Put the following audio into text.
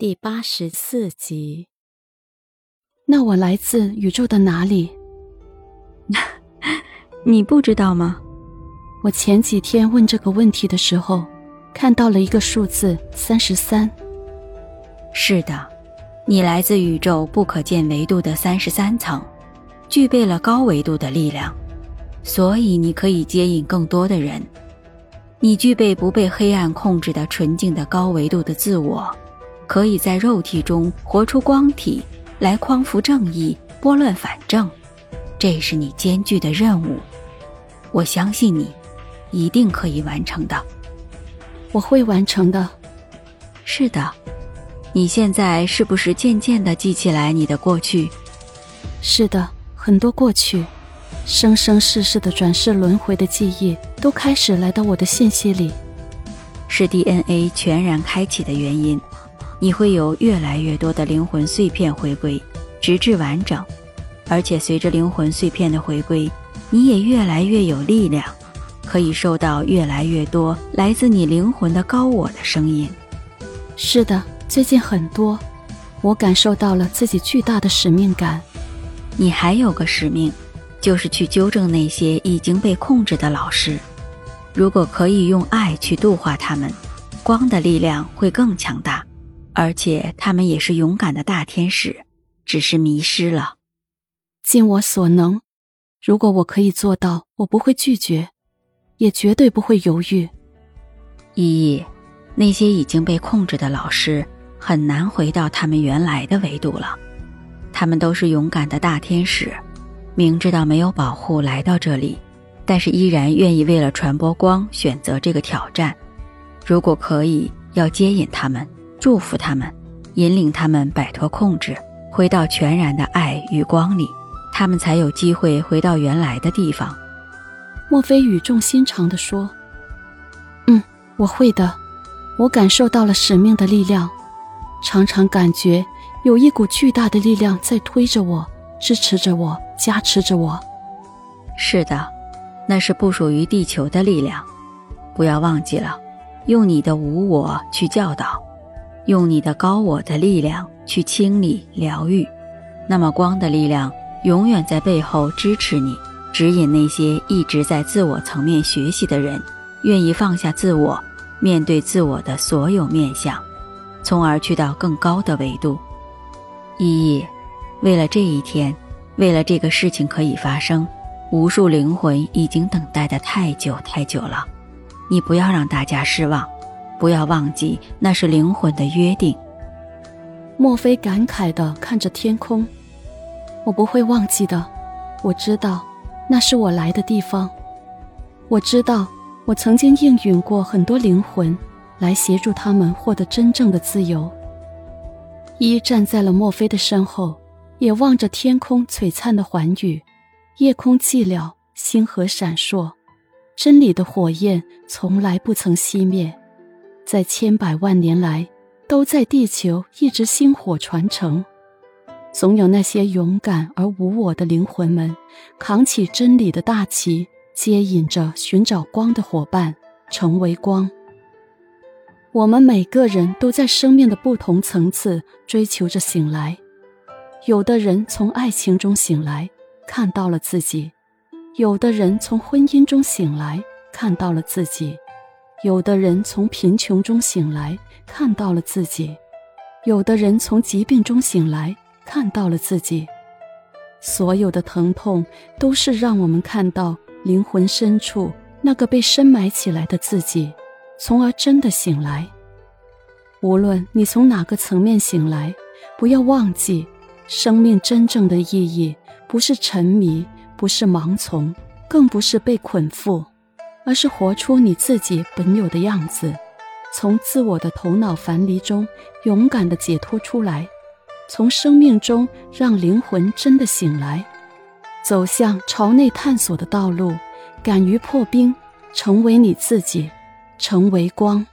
第八十四集。那我来自宇宙的哪里？你不知道吗？我前几天问这个问题的时候，看到了一个数字三十三。是的，你来自宇宙不可见维度的三十三层，具备了高维度的力量，所以你可以接引更多的人。你具备不被黑暗控制的纯净的高维度的自我。可以在肉体中活出光体来匡扶正义、拨乱反正，这是你艰巨的任务。我相信你，一定可以完成的。我会完成的。是的，你现在是不是渐渐的记起来你的过去？是的，很多过去，生生世世的转世轮回的记忆都开始来到我的信息里，是 DNA 全然开启的原因。你会有越来越多的灵魂碎片回归，直至完整，而且随着灵魂碎片的回归，你也越来越有力量，可以收到越来越多来自你灵魂的高我的声音。是的，最近很多，我感受到了自己巨大的使命感。你还有个使命，就是去纠正那些已经被控制的老师。如果可以用爱去度化他们，光的力量会更强大。而且他们也是勇敢的大天使，只是迷失了。尽我所能，如果我可以做到，我不会拒绝，也绝对不会犹豫。依依，那些已经被控制的老师很难回到他们原来的维度了。他们都是勇敢的大天使，明知道没有保护来到这里，但是依然愿意为了传播光选择这个挑战。如果可以，要接引他们。祝福他们，引领他们摆脱控制，回到全然的爱与光里，他们才有机会回到原来的地方。莫非语重心长地说：“嗯，我会的。我感受到了使命的力量，常常感觉有一股巨大的力量在推着我，支持着我，加持着我。是的，那是不属于地球的力量。不要忘记了，用你的无我去教导。”用你的高我的力量去清理疗愈，那么光的力量永远在背后支持你，指引那些一直在自我层面学习的人，愿意放下自我，面对自我的所有面相，从而去到更高的维度。依依，为了这一天，为了这个事情可以发生，无数灵魂已经等待的太久太久了，你不要让大家失望。不要忘记，那是灵魂的约定。莫非感慨地看着天空，我不会忘记的。我知道，那是我来的地方。我知道，我曾经应允过很多灵魂，来协助他们获得真正的自由。一站在了墨菲的身后，也望着天空璀璨的寰宇，夜空寂寥，星河闪烁，真理的火焰从来不曾熄灭。在千百万年来，都在地球一直薪火传承。总有那些勇敢而无我的灵魂们，扛起真理的大旗，接引着寻找光的伙伴，成为光。我们每个人都在生命的不同层次追求着醒来。有的人从爱情中醒来，看到了自己；有的人从婚姻中醒来，看到了自己。有的人从贫穷中醒来，看到了自己；有的人从疾病中醒来，看到了自己。所有的疼痛，都是让我们看到灵魂深处那个被深埋起来的自己，从而真的醒来。无论你从哪个层面醒来，不要忘记，生命真正的意义不是沉迷，不是盲从，更不是被捆缚。而是活出你自己本有的样子，从自我的头脑樊篱中勇敢地解脱出来，从生命中让灵魂真的醒来，走向朝内探索的道路，敢于破冰，成为你自己，成为光。